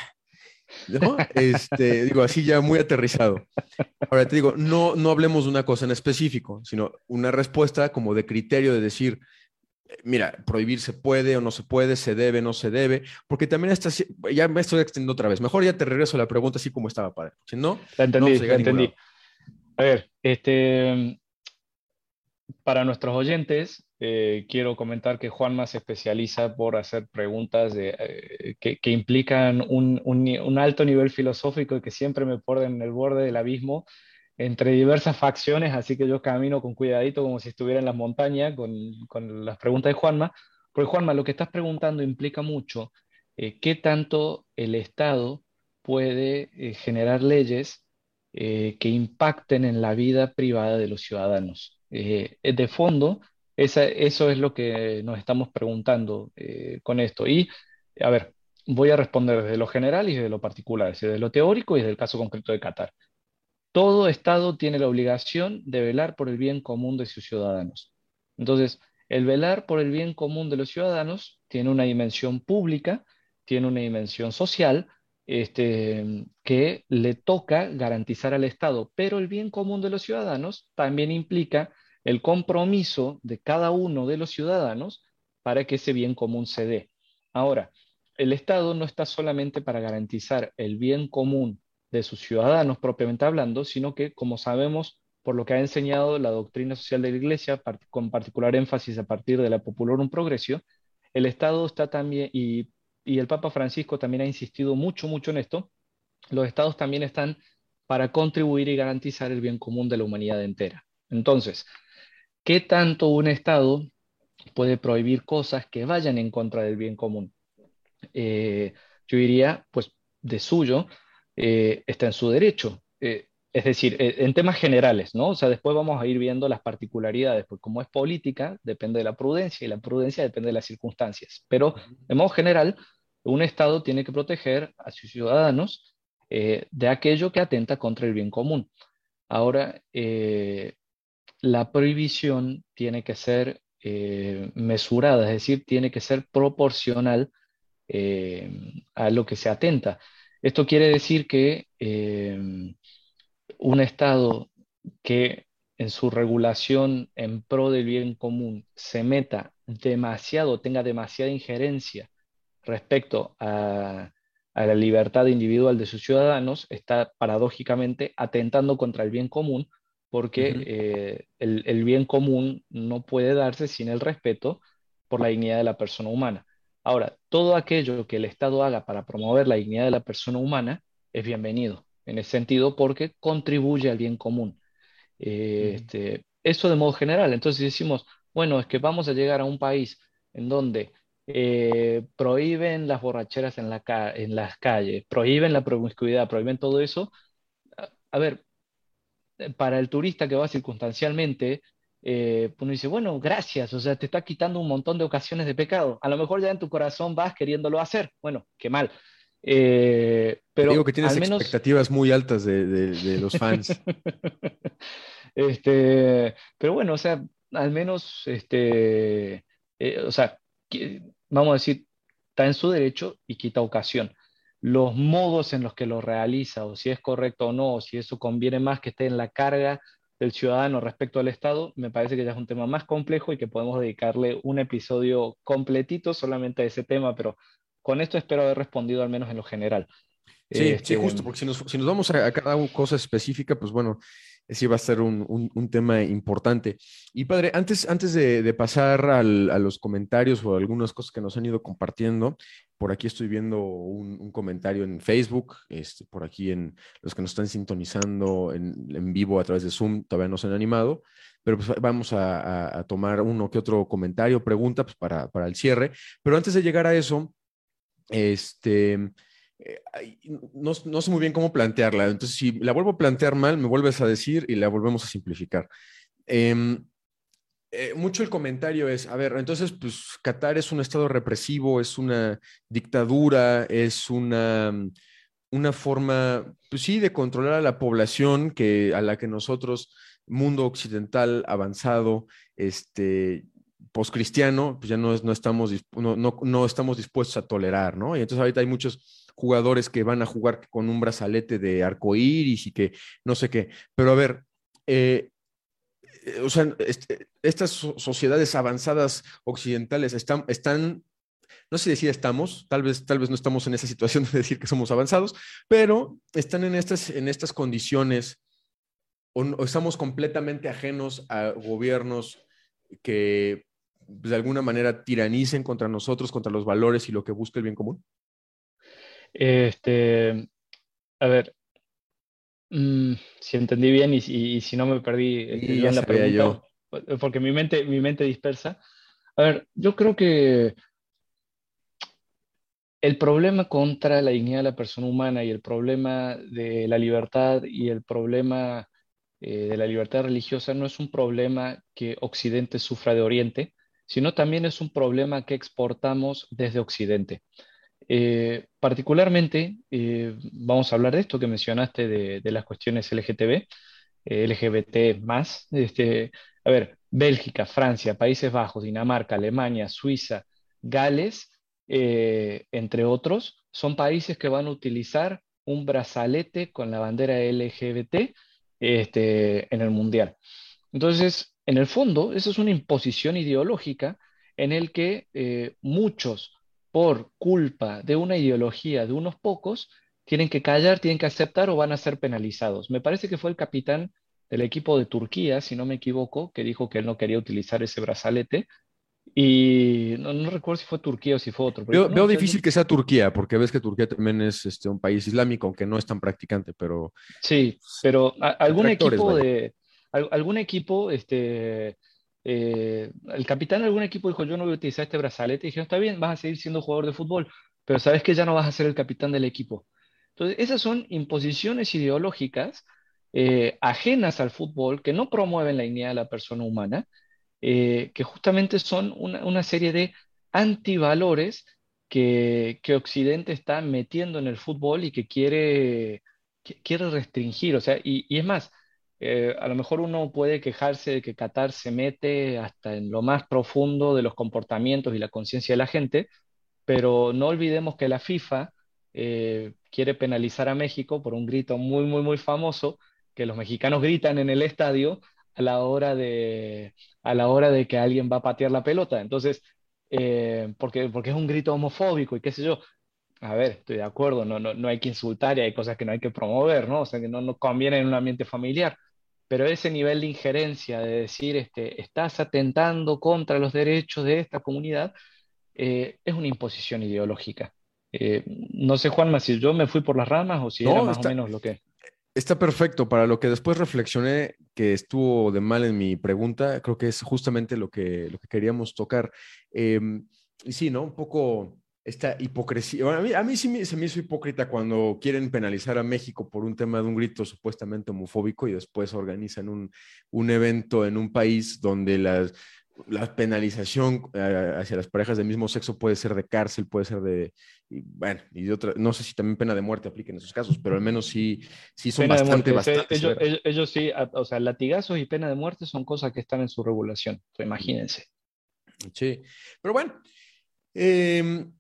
¿No? Este, digo, así ya muy aterrizado. Ahora te digo, no, no hablemos de una cosa en específico, sino una respuesta como de criterio de decir, mira, prohibir se puede o no se puede, se debe, o no se debe, porque también está, ya me estoy extendiendo otra vez. Mejor ya te regreso a la pregunta así como estaba, padre. Si no, la entendí, la entendí. A ver, este, para nuestros oyentes, eh, quiero comentar que Juanma se especializa por hacer preguntas de, eh, que, que, implican un, un, un, alto nivel filosófico y que siempre me ponen en el borde del abismo entre diversas facciones, así que yo camino con cuidadito como si estuviera en las montañas con, con las preguntas de Juanma. Porque Juanma, lo que estás preguntando implica mucho eh, qué tanto el Estado puede eh, generar leyes eh, que impacten en la vida privada de los ciudadanos. de fondo, esa, eso es lo que nos estamos preguntando con esto. Y, a ver, voy a responder desde lo general y desde lo particular, desde lo teórico y desde el caso concreto de Qatar. Todo Estado tiene la obligación de velar por el bien común de sus ciudadanos. Entonces, el velar por el bien común de los ciudadanos tiene una dimensión pública, tiene una dimensión social, este, que le toca garantizar al Estado, pero el bien común de los ciudadanos también implica el compromiso de cada uno de los ciudadanos para que ese bien común se dé. Ahora, el Estado no está solamente para garantizar el bien común de sus ciudadanos propiamente hablando, sino que, como sabemos, por lo que ha enseñado la doctrina social de la Iglesia, con particular énfasis a partir de la Popular un Progresio, el Estado está también, y y el Papa Francisco también ha insistido mucho, mucho en esto, los estados también están para contribuir y garantizar el bien común de la humanidad entera. Entonces, ¿qué tanto un estado puede prohibir cosas que vayan en contra del bien común? Eh, yo diría, pues de suyo, eh, está en su derecho. Eh, es decir, en temas generales, ¿no? O sea, después vamos a ir viendo las particularidades, porque como es política, depende de la prudencia y la prudencia depende de las circunstancias. Pero, de modo general, un Estado tiene que proteger a sus ciudadanos de aquello que atenta contra el bien común. Ahora, la prohibición tiene que ser mesurada, es decir, tiene que ser proporcional eh, a lo que se atenta. Esto quiere decir que eh, un Estado que en su regulación en pro del bien común se meta demasiado, tenga demasiada injerencia respecto a, la libertad individual de sus ciudadanos, está paradójicamente atentando contra el bien común, porque eh, el, bien común no puede darse sin el respeto por la dignidad de la persona humana. Ahora, todo aquello que el Estado haga para promover la dignidad de la persona humana es bienvenido, en ese sentido, porque contribuye al bien común. Eh, este, eso de modo general. Entonces decimos, bueno, es que vamos a llegar a un país en donde eh, prohíben las borracheras en, la en las calles, prohíben la promiscuidad, prohíben todo eso. a ver, para el turista que va circunstancialmente, eh, uno dice, bueno, gracias, o sea, te está quitando un montón de ocasiones de pecado. A lo mejor ya en tu corazón vas queriéndolo hacer. Bueno, qué mal. Eh, pero Digo que tienes expectativas muy altas de, los fans. este, pero bueno, o sea, al menos, este, eh, o sea, vamos a decir, está en su derecho y quita ocasión. Los modos en los que lo realiza, o si es correcto o no, o si eso conviene más que esté en la carga del ciudadano respecto al Estado, me parece que ya es un tema más complejo y que podemos dedicarle un episodio completito solamente a ese tema, pero con esto espero haber respondido al menos en lo general. Sí, sí, este, justo, porque si nos, si nos vamos a, a, cada cosa específica, pues bueno, sí va a ser un, un, tema importante. Y padre, antes, antes de, pasar al, a los comentarios o algunas cosas que nos han ido compartiendo, por aquí estoy viendo un, comentario en Facebook, este, por aquí en los que nos están sintonizando en, en, vivo a través de Zoom, todavía no se han animado, pero pues vamos a, a, tomar uno que otro comentario, pregunta pues para, para el cierre. Pero antes de llegar a eso, este eh, no, sé muy bien cómo plantearla. Entonces, si la vuelvo a plantear mal, me vuelves a decir y la volvemos a simplificar. Em, eh, mucho el comentario es, a ver, entonces, pues Qatar es un estado represivo, es una dictadura, es una, una forma, pues sí, de controlar a la población que, a la que nosotros, mundo occidental avanzado, este, poscristiano, pues ya no, no, estamos, no, no, estamos dispuestos a tolerar, ¿no? Y entonces ahorita hay muchos jugadores que van a jugar con un brazalete de arco iris y que no sé qué. Pero a ver, eh, o sea, este, estas sociedades avanzadas occidentales están, están, no sé si estamos, tal vez, tal vez no estamos en esa situación de decir que somos avanzados, pero están en estas, en estas condiciones o, estamos completamente ajenos a gobiernos que de alguna manera tiranicen contra nosotros, contra los valores y lo que busca el bien común? Este, a ver, mm, si entendí bien y, si no me perdí bien la pregunta, porque mi mente, mi mente dispersa. A ver, yo creo que el problema contra la dignidad de la persona humana y el problema de la libertad y el problema eh, de la libertad religiosa no es un problema que Occidente sufra de Oriente, sino también es un problema que exportamos desde Occidente. Eh, particularmente, eh, vamos a hablar de esto que mencionaste de, las cuestiones LGTB, eh, LGBT más. Este, a ver, Bélgica, Francia, Países Bajos, Dinamarca, Alemania, Suiza, Gales, entre otros, son países que van a utilizar un brazalete con la bandera LGBT este, en el Mundial. Entonces, en el fondo, eso es una imposición ideológica en el que muchos por culpa de una ideología de unos pocos, tienen que callar, tienen que aceptar o van a ser penalizados. Me parece que fue el capitán del equipo de Turquía, si no me equivoco, que dijo que él no quería utilizar ese brazalete Y no, recuerdo si fue Turquía o si fue otro. veo, difícil que sea Turquía, porque ves que Turquía también es este, un país islámico, aunque no es tan practicante, pero... Sí, pero algún equipo de... Algún equipo, este, eh, el capitán de algún equipo dijo, yo no voy a utilizar este brazalete, y dijeron, está bien, vas a seguir siendo jugador de fútbol, pero sabes que ya no vas a ser el capitán del equipo. Entonces, esas son imposiciones ideológicas eh, ajenas al fútbol que no promueven la dignidad de la persona humana eh, que justamente son una, serie de antivalores que, que, Occidente está metiendo en el fútbol y que quiere, quiere restringir. O sea, y, es más, eh, a lo mejor uno puede quejarse de que Qatar se mete hasta en lo más profundo de los comportamientos y la conciencia de la gente, pero no olvidemos que la FIFA eh, quiere penalizar a México por un grito muy, muy, muy famoso que los mexicanos gritan en el estadio a la hora de, a la hora de que alguien va a patear la pelota. Entonces, eh, porque, porque es un grito homofóbico y qué sé yo. A ver, estoy de acuerdo, no, no, no hay que insultar y hay cosas que no hay que promover, ¿no? O sea, que no, no conviene en un ambiente familiar. Pero ese nivel de injerencia, de decir, este, estás atentando contra los derechos de esta comunidad, eh, es una imposición ideológica. Eh, no sé, Juanma, si yo me fui por las ramas o si era más o menos lo que... Está perfecto. Para lo que después reflexioné que estuvo de mal en mi pregunta, creo que es justamente lo que, lo que queríamos tocar. Em, y sí, ¿no? Un poco esta hipocresía. a, mí, a mí sí se me hizo hipócrita cuando quieren penalizar a México por un tema de un grito supuestamente homofóbico y después organizan un, un evento en un país donde las, la penalización eh, hacia las parejas del mismo sexo puede ser de cárcel, puede ser de, bueno, y de otra, no sé si también pena de muerte aplica en esos casos, pero al menos sí, sí son bastante, bastante. Ellos, sí, o sea, latigazos y pena de muerte son cosas que están en su regulación, imagínense. Sí, pero bueno, em,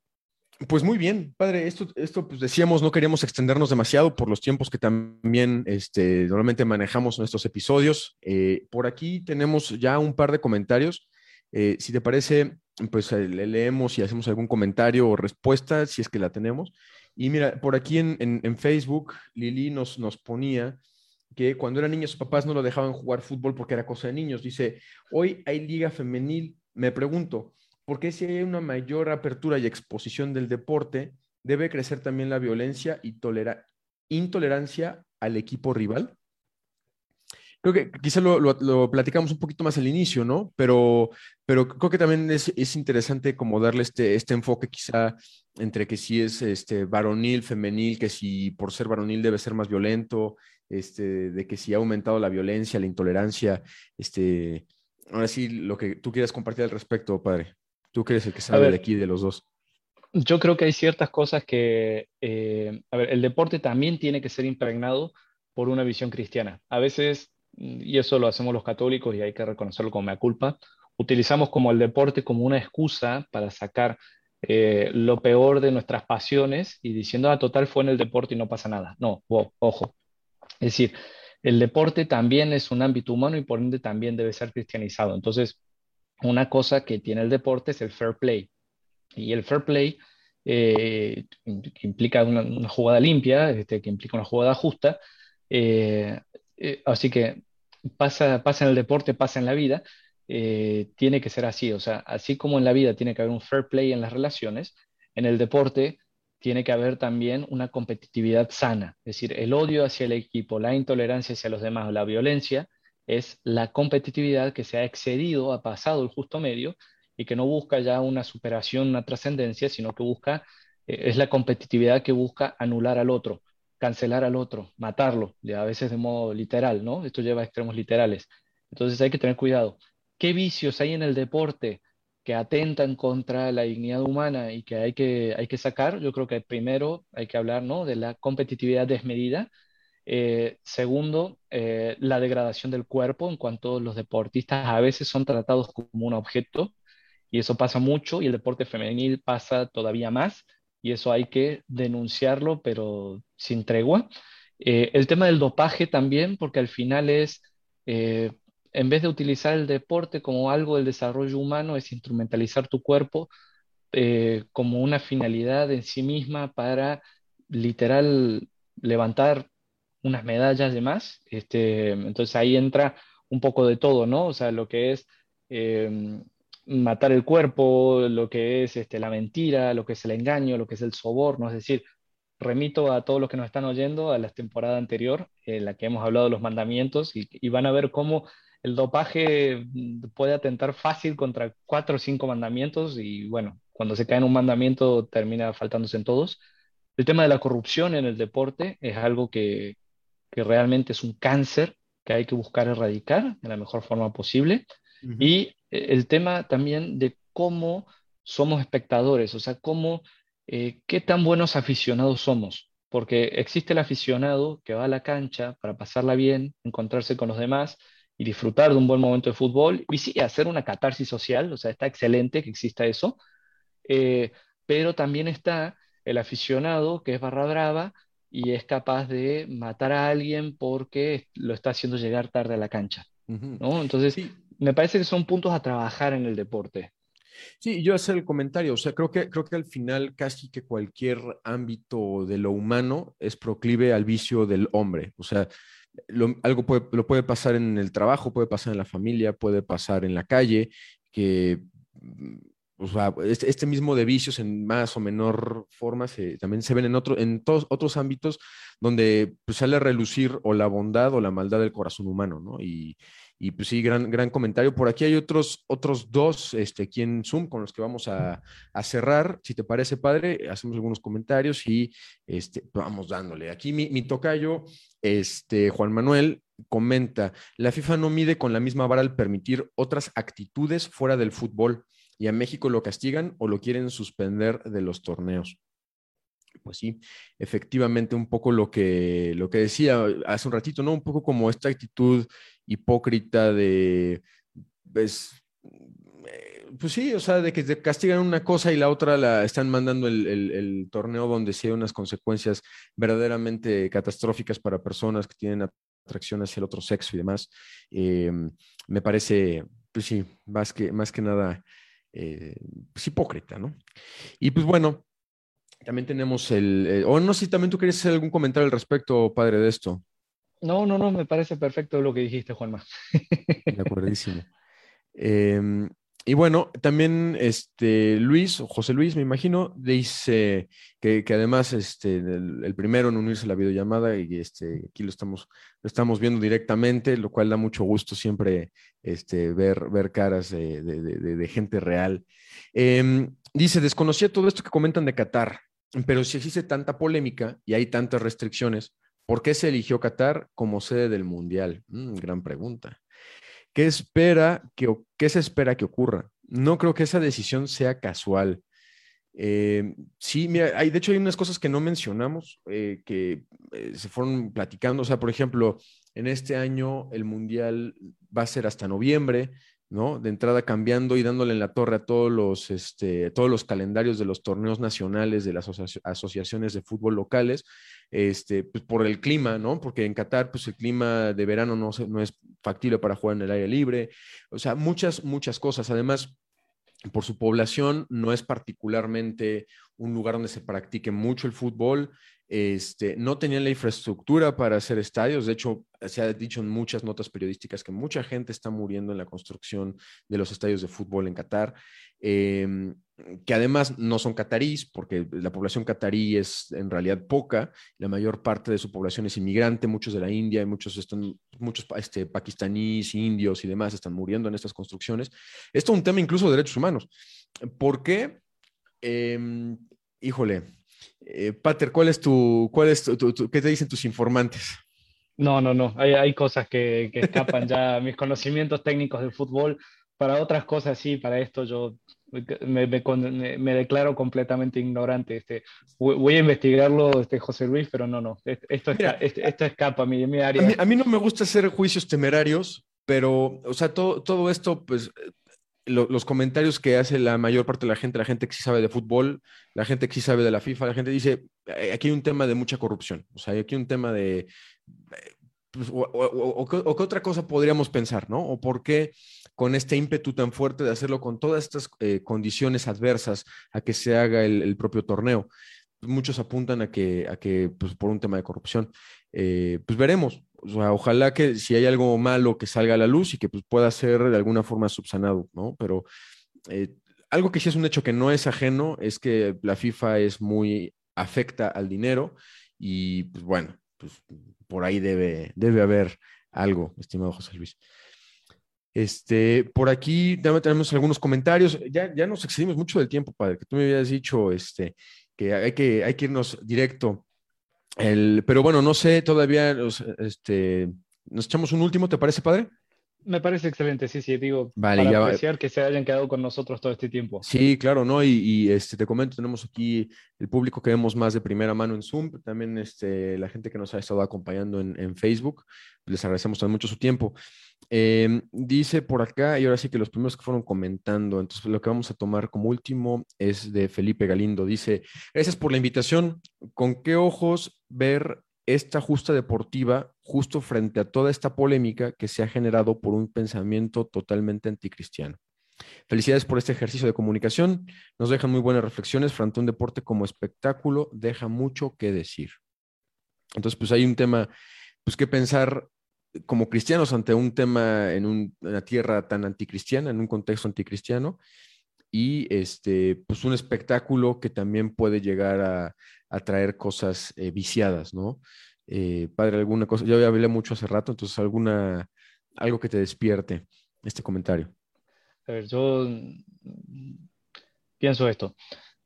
pues muy bien, padre, esto, esto pues decíamos, no queríamos extendernos demasiado por los tiempos que también este, normalmente manejamos en estos episodios. Eh, por aquí tenemos ya un par de comentarios. Eh, si te parece, pues eh, le leemos y hacemos algún comentario o respuesta, si es que la tenemos. Y mira, por aquí en, Facebook, Lili nos, nos ponía que cuando era niño sus papás no lo dejaban jugar fútbol porque era cosa de niños. Dice, hoy hay liga femenil. Me pregunto, ¿por qué si hay una mayor apertura y exposición del deporte, debe crecer también la violencia y intolerancia al equipo rival? creo que quizá lo, platicamos un poquito más al inicio, ¿no? Pero, pero creo que también es, interesante como darle este, este enfoque quizá entre que si es este, varonil, femenil, que si por ser varonil debe ser más violento, este, de que si ha aumentado la violencia, la intolerancia, este, ahora sí, lo que tú quieras compartir al respecto, padre. Tú que eres el que sabe de aquí, de los dos. Yo creo que hay ciertas cosas que, eh, a ver, el deporte también tiene que ser impregnado por una visión cristiana. A veces y eso lo hacemos los católicos y hay que reconocerlo como mea culpa, utilizamos como el deporte como una excusa para sacar eh, lo peor de nuestras pasiones y diciendo, ah, total fue en el deporte y no pasa nada. No, ojo. Es decir, el deporte también es un ámbito humano y por ende también debe ser cristianizado. Entonces, una cosa que tiene el deporte es el fair play. Y el fair play eh, implica una, jugada limpia, este, que implica una jugada justa, eh, eh, así que pasa, pasa en el deporte, pasa en la vida, tiene que ser así. O sea, así como en la vida tiene que haber un fair play en las relaciones, en el deporte tiene que haber también una competitividad sana. Es decir, el odio hacia el equipo, la intolerancia hacia los demás, la violencia, es la competitividad que se ha excedido, ha pasado el justo medio y que no busca ya una superación, una trascendencia, sino que busca, eh, es la competitividad que busca anular al otro cancelar al otro, matarlo, a veces de modo literal, ¿no? Esto lleva a extremos literales. Entonces hay que tener cuidado. ¿Qué vicios hay en el deporte que atentan contra la dignidad humana y que hay que, hay que sacar? Yo creo que primero hay que hablar, ¿no? De la competitividad desmedida. Eh, segundo, eh, la degradación del cuerpo en cuanto los deportistas a veces son tratados como un objeto y eso pasa mucho y el deporte femenil pasa todavía más y eso hay que denunciarlo, pero sin tregua. Eh, el tema del dopaje también, porque al final es, eh, en vez de utilizar el deporte como algo del desarrollo humano, es instrumentalizar tu cuerpo como una finalidad en sí misma para literal levantar unas medallas de más. Este, entonces ahí entra un poco de todo, ¿no? O sea, lo que es matar el cuerpo, lo que es este, la mentira, lo que es el engaño, lo que es el soborno, es decir, remito a todos los que nos están oyendo a la temporada anterior, en la que hemos hablado de los mandamientos, y, van a ver cómo el dopaje puede atentar fácil contra cuatro o cinco mandamientos, y bueno, cuando se cae en un mandamiento termina faltándose en todos. El tema de la corrupción en el deporte es algo que, que realmente es un cáncer que hay que buscar erradicar de la mejor forma posible. Y eh, el tema también de cómo somos espectadores, o sea, cómo, eh, qué tan buenos aficionados somos, porque existe el aficionado que va a la cancha para pasarla bien, encontrarse con los demás y disfrutar de un buen momento de fútbol y sí, hacer una catarsis social, o sea, está excelente que exista eso, eh, pero también está el aficionado que es barra brava y es capaz de matar a alguien porque lo está haciendo llegar tarde a la cancha. ¿no? Entonces, sí me parece que son puntos a trabajar en el deporte. Sí, yo hacer el comentario, o sea, creo que, creo que al final casi que cualquier ámbito de lo humano es proclive al vicio del hombre, o sea, algo puede, lo puede pasar en el trabajo, puede pasar en la familia, puede pasar en la calle, que este, este mismo de vicios en más o menor forma también se ven en, otro, en todos otros ámbitos donde pues, sale a relucir o la bondad o la maldad del corazón humano, ¿no? Y, y pues sí, gran, gran comentario. Por aquí hay otros, otros dos este, aquí en Zoom con los que vamos a, cerrar. Si te parece, padre, hacemos algunos comentarios y este, vamos dándole. Aquí mi, mi tocayo, este, Juan Manuel, comenta, la FIFA no mide con la misma vara al permitir otras actitudes fuera del fútbol y a México lo castigan o lo quieren suspender de los torneos. Pues sí, efectivamente, un poco lo que, lo que decía hace un ratito, ¿no? Un poco como esta actitud hipócrita de, pues, eh, pues sí, o sea, de que castigan una cosa y la otra la están mandando el, torneo donde sí hay unas consecuencias verdaderamente catastróficas para personas que tienen atracción hacia el otro sexo y demás. Em, me parece, pues sí, más que, más que nada, eh, pues hipócrita, ¿no? Y pues bueno, también tenemos el, eh, o no sé si también tú querías hacer algún comentario al respecto, padre, de esto. No, no, no, me parece perfecto lo que dijiste, Juanma. De acuerdísimo. Em, y bueno, también este Luis, José Luis, me imagino, dice que, además este, el, primero en unirse a la videollamada y este, aquí lo estamos, lo estamos viendo directamente, lo cual da mucho gusto siempre este, ver, ver caras de, gente real. Em, dice, desconocía todo esto que comentan de Qatar, pero si existe tanta polémica y hay tantas restricciones, ¿Por qué se eligió Qatar como sede del Mundial? Mm, gran pregunta. ¿Qué, espera que, ¿Qué se espera que ocurra? No creo que esa decisión sea casual. Eh, sí, mira, hay, de hecho hay unas cosas que no mencionamos eh, que eh, se fueron platicando. O sea, por ejemplo, en este año el Mundial va a ser hasta noviembre. ¿no? De entrada cambiando y dándole en la torre a todos los, este, todos los calendarios de los torneos nacionales de las asociaciones de fútbol locales, este, pues por el clima, ¿no? Porque en Qatar, pues el clima de verano no, es factible para jugar en el aire libre, o sea, muchas, muchas cosas. Además, por su población, no es particularmente un lugar donde se practique mucho el fútbol. Este, no tenían la infraestructura para hacer estadios. De hecho, se ha dicho en muchas notas periodísticas que mucha gente está muriendo en la construcción de los estadios de fútbol en Qatar, em, que además no son catarís, porque la población catarí es en realidad poca. La mayor parte de su población es inmigrante, muchos de la India, y muchos, están, muchos este, pakistaníes, indios y demás están muriendo en estas construcciones. Esto es un tema incluso de derechos humanos. ¿Por qué? Em, híjole, eh, Pater, ¿cuál es tu, cuál es qué te dicen tus informantes? No, no, no, hay, hay cosas que, que escapan ya mis conocimientos técnicos de fútbol. Para otras cosas sí, para esto yo me, me, declaro completamente ignorante. Este, voy a investigarlo, este, José Luis, pero no, no, esto, este, esto escapa a mi, mi área. A mí, a mí, no me gusta hacer juicios temerarios, pero, o sea, todo, todo esto, pues, los comentarios que hace la mayor parte de la gente, la gente que sí sabe de fútbol, la gente que sí sabe de la FIFA, la gente dice, aquí hay un tema de mucha corrupción, o sea, aquí hay un tema de, eh, pues, o, qué otra cosa podríamos pensar, ¿no? O por qué con este ímpetu tan fuerte de hacerlo con todas estas eh, condiciones adversas a que se haga el, propio torneo. Muchos apuntan a que, a que pues, por un tema de corrupción. pues veremos, ojalá que si hay algo malo que salga a la luz y que pues, pueda ser de alguna forma subsanado, ¿no? Pero algo que sí es un hecho que no es ajeno es que la FIFA es muy afecta al dinero y pues bueno, pues por ahí debe, debe haber algo, estimado José Luis. Este, por aquí también tenemos algunos comentarios. Ya, ya nos excedimos mucho del tiempo, padre, que tú me habías dicho este, que, hay que hay que irnos directo. El, pero bueno, no sé, todavía este, nos echamos un último, ¿te parece, padre? Me parece excelente, sí, sí, digo, vale, para apreciar que se hayan quedado con nosotros todo este tiempo. Sí, claro, ¿no? Y, este, te comento, tenemos aquí el público que vemos más de primera mano en Zoom, también este, la gente que nos ha estado acompañando en, Facebook, les agradecemos también mucho su tiempo. Em, dice por acá, y ahora sí que los primeros que fueron comentando, entonces lo que vamos a tomar como último es de Felipe Galindo. Dice, gracias por la invitación. ¿Con qué ojos ver esta justa deportiva justo frente a toda esta polémica que se ha generado por un pensamiento totalmente anticristiano. Felicidades por este ejercicio de comunicación. Nos dejan muy buenas reflexiones frente a un deporte como espectáculo. Deja mucho que decir. Entonces, pues hay un tema, pues que pensar como cristianos ante un tema en una tierra tan anticristiana, en un contexto anticristiano, y este, pues un espectáculo que también puede llegar a, traer cosas eh, viciadas, ¿no? Eh, padre, alguna cosa, ya hablé mucho hace rato, entonces alguna, algo que te despierte este comentario. A ver, yo pienso esto.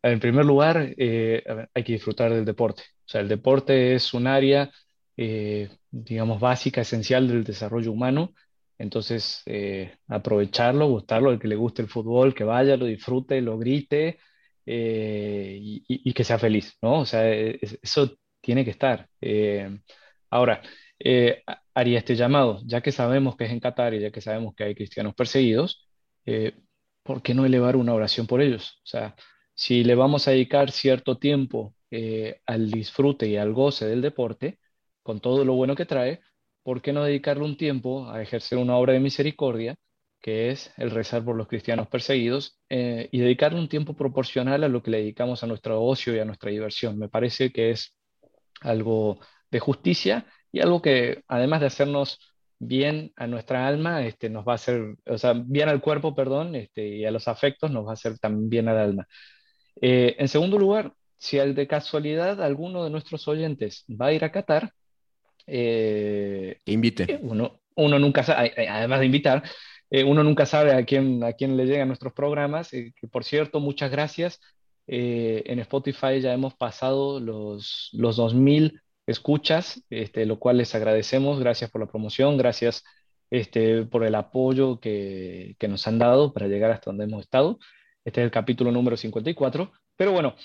En primer lugar, eh, hay que disfrutar del deporte. O sea, el deporte es un área, digamos, básica, esencial del desarrollo humano entonces, eh, aprovecharlo, gustarlo, el que le guste el fútbol, que vaya, lo disfrute, lo grite eh, y, que sea feliz, ¿no? O sea, e, eso tiene que estar. Eh, ahora, haría este llamado, ya que sabemos que es en Qatar y ya que sabemos que hay cristianos perseguidos, ¿por qué no elevar una oración por ellos? O sea, si le vamos a dedicar cierto tiempo al disfrute y al goce del deporte, con todo lo bueno que trae, ¿por qué no dedicarle un tiempo a ejercer una obra de misericordia, que es el rezar por los cristianos perseguidos, eh, y dedicarle un tiempo proporcional a lo que le dedicamos a nuestro ocio y a nuestra diversión? Me parece que es algo de justicia y algo que, además de hacernos bien a nuestra alma, este, nos va a hacer, o sea, bien al cuerpo, perdón, este, y a los afectos, nos va a hacer también bien al alma. Eh, en segundo lugar, si de casualidad alguno de nuestros oyentes va a ir a Qatar, eh, Invite. Eh, uno, uno nunca sabe, además de invitar, eh, uno nunca sabe a quién, a quién le llegan nuestros programas. que por cierto, muchas gracias. en Spotify ya hemos pasado los, los 2000 escuchas, este, lo cual les agradecemos. Gracias por la promoción, gracias este, por el apoyo que, que nos han dado para llegar hasta donde hemos estado. Este es el capítulo número 54. Pero bueno,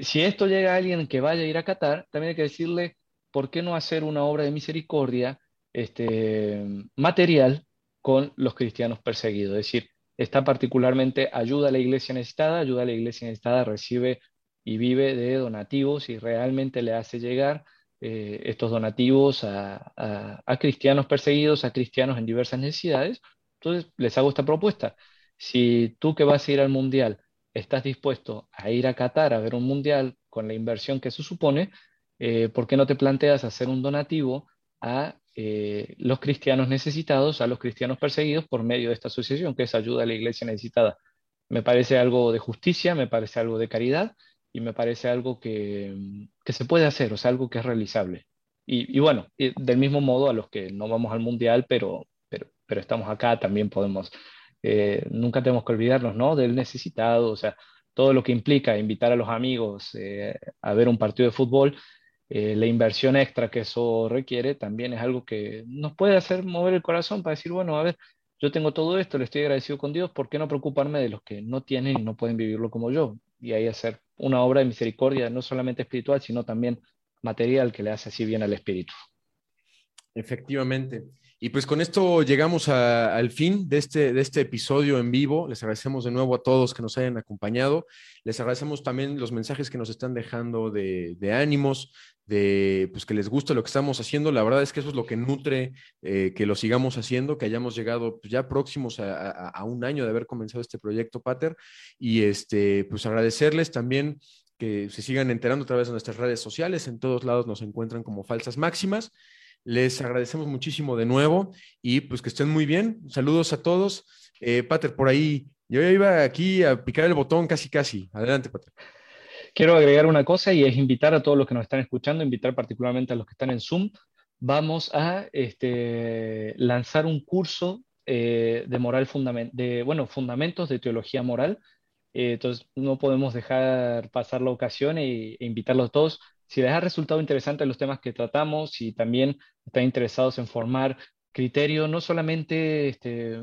si esto llega a alguien que vaya a ir a Qatar, también hay que decirle ¿por qué no hacer una obra de misericordia este, material con los cristianos perseguidos? Es decir, está particularmente ayuda a la iglesia necesitada, ayuda a la iglesia necesitada, recibe y vive de donativos y realmente le hace llegar eh, estos donativos a, a, cristianos perseguidos, a cristianos en diversas necesidades. Entonces, les hago esta propuesta. Si tú que vas a ir al mundial estás dispuesto a ir a Qatar a ver un mundial con la inversión que eso supone, eh, ¿por qué no te planteas hacer un donativo a eh, los cristianos necesitados, a los cristianos perseguidos por medio de esta asociación, que es ayuda a la iglesia necesitada? Me parece algo de justicia, me parece algo de caridad y me parece algo que, se puede hacer, o sea, algo que es realizable. Y, bueno, del mismo modo a los que no vamos al mundial, pero, pero, estamos acá, también podemos, eh, nunca tenemos que olvidarnos, ¿no? Del necesitado, o sea, todo lo que implica invitar a los amigos a ver un partido de fútbol, eh, la inversión extra que eso requiere también es algo que nos puede hacer mover el corazón para decir, bueno, a ver, yo tengo todo esto, le estoy agradecido con Dios, ¿por qué no preocuparme de los que no tienen y no pueden vivirlo como yo? Y ahí hacer una obra de misericordia, no solamente espiritual, sino también material que le hace así bien al espíritu. Efectivamente. Y pues con esto llegamos al fin de este, de este episodio en vivo. Les agradecemos de nuevo a todos que nos hayan acompañado. Les agradecemos también los mensajes que nos están dejando de, ánimos, de pues que les gusta lo que estamos haciendo. La verdad es que eso es lo que nutre eh, que lo sigamos haciendo, que hayamos llegado pues, ya próximos a, un año de haber comenzado este proyecto, Pater. Y este, pues agradecerles también que se sigan enterando a través de nuestras redes sociales. En todos lados nos encuentran como falsas máximas. Les agradecemos muchísimo de nuevo y pues que estén muy bien. Saludos a todos. Eh, Pater, por ahí Yo iba aquí a picar el botón casi, casi. Adelante, Patrick. Quiero agregar una cosa y es invitar a todos los que nos están escuchando, invitar particularmente a los que están en Zoom. Vamos a este, lanzar un curso eh, de moral de bueno, fundamentos de teología moral. Eh, entonces no podemos dejar pasar la ocasión e, e, invitarlos todos. Si les ha resultado interesante los temas que tratamos y también están interesados en formar criterios no solamente este,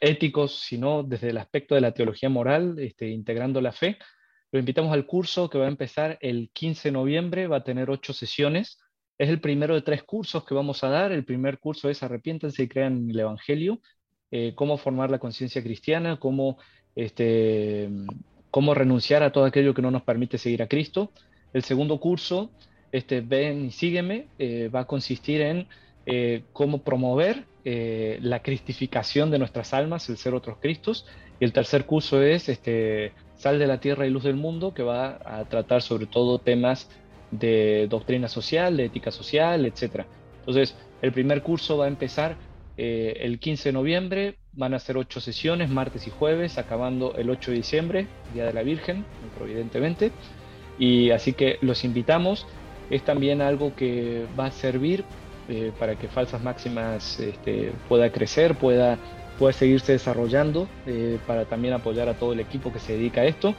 éticos, sino desde el aspecto de la teología moral, este, integrando la fe, lo invitamos al curso que va a empezar el 15 de noviembre, va a tener ocho sesiones. Es el primero de tres cursos que vamos a dar. El primer curso es Arrepiéntanse y crean el Evangelio, eh, cómo formar la conciencia cristiana, cómo, este, cómo renunciar a todo aquello que no nos permite seguir a Cristo. El segundo curso, este, Ven y sígueme, eh, va a consistir en eh, cómo promover la cristificación de nuestras almas, el ser otros Cristos. Y el tercer curso es este, Sal de la Tierra y Luz del Mundo, que va a tratar sobre todo temas de doctrina social, de ética social, etc. Entonces, el primer curso va a empezar eh, el 15 de noviembre, van a ser ocho sesiones, martes y jueves, acabando el 8 de diciembre, Día de la Virgen, evidentemente. Y así que los invitamos. Es también algo que va a servir eh, para que Falsas Máximas este, pueda crecer, pueda puede seguirse desarrollando eh, para también apoyar a todo el equipo que se dedica a esto.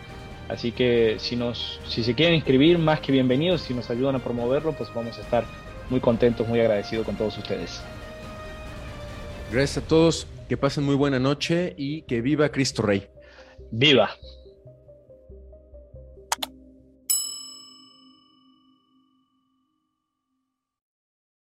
Así que si, nos, si se quieren inscribir, más que bienvenidos, si nos ayudan a promoverlo, pues vamos a estar muy contentos, muy agradecidos con todos ustedes. Gracias a todos, que pasen muy buena noche y que viva Cristo Rey. Viva.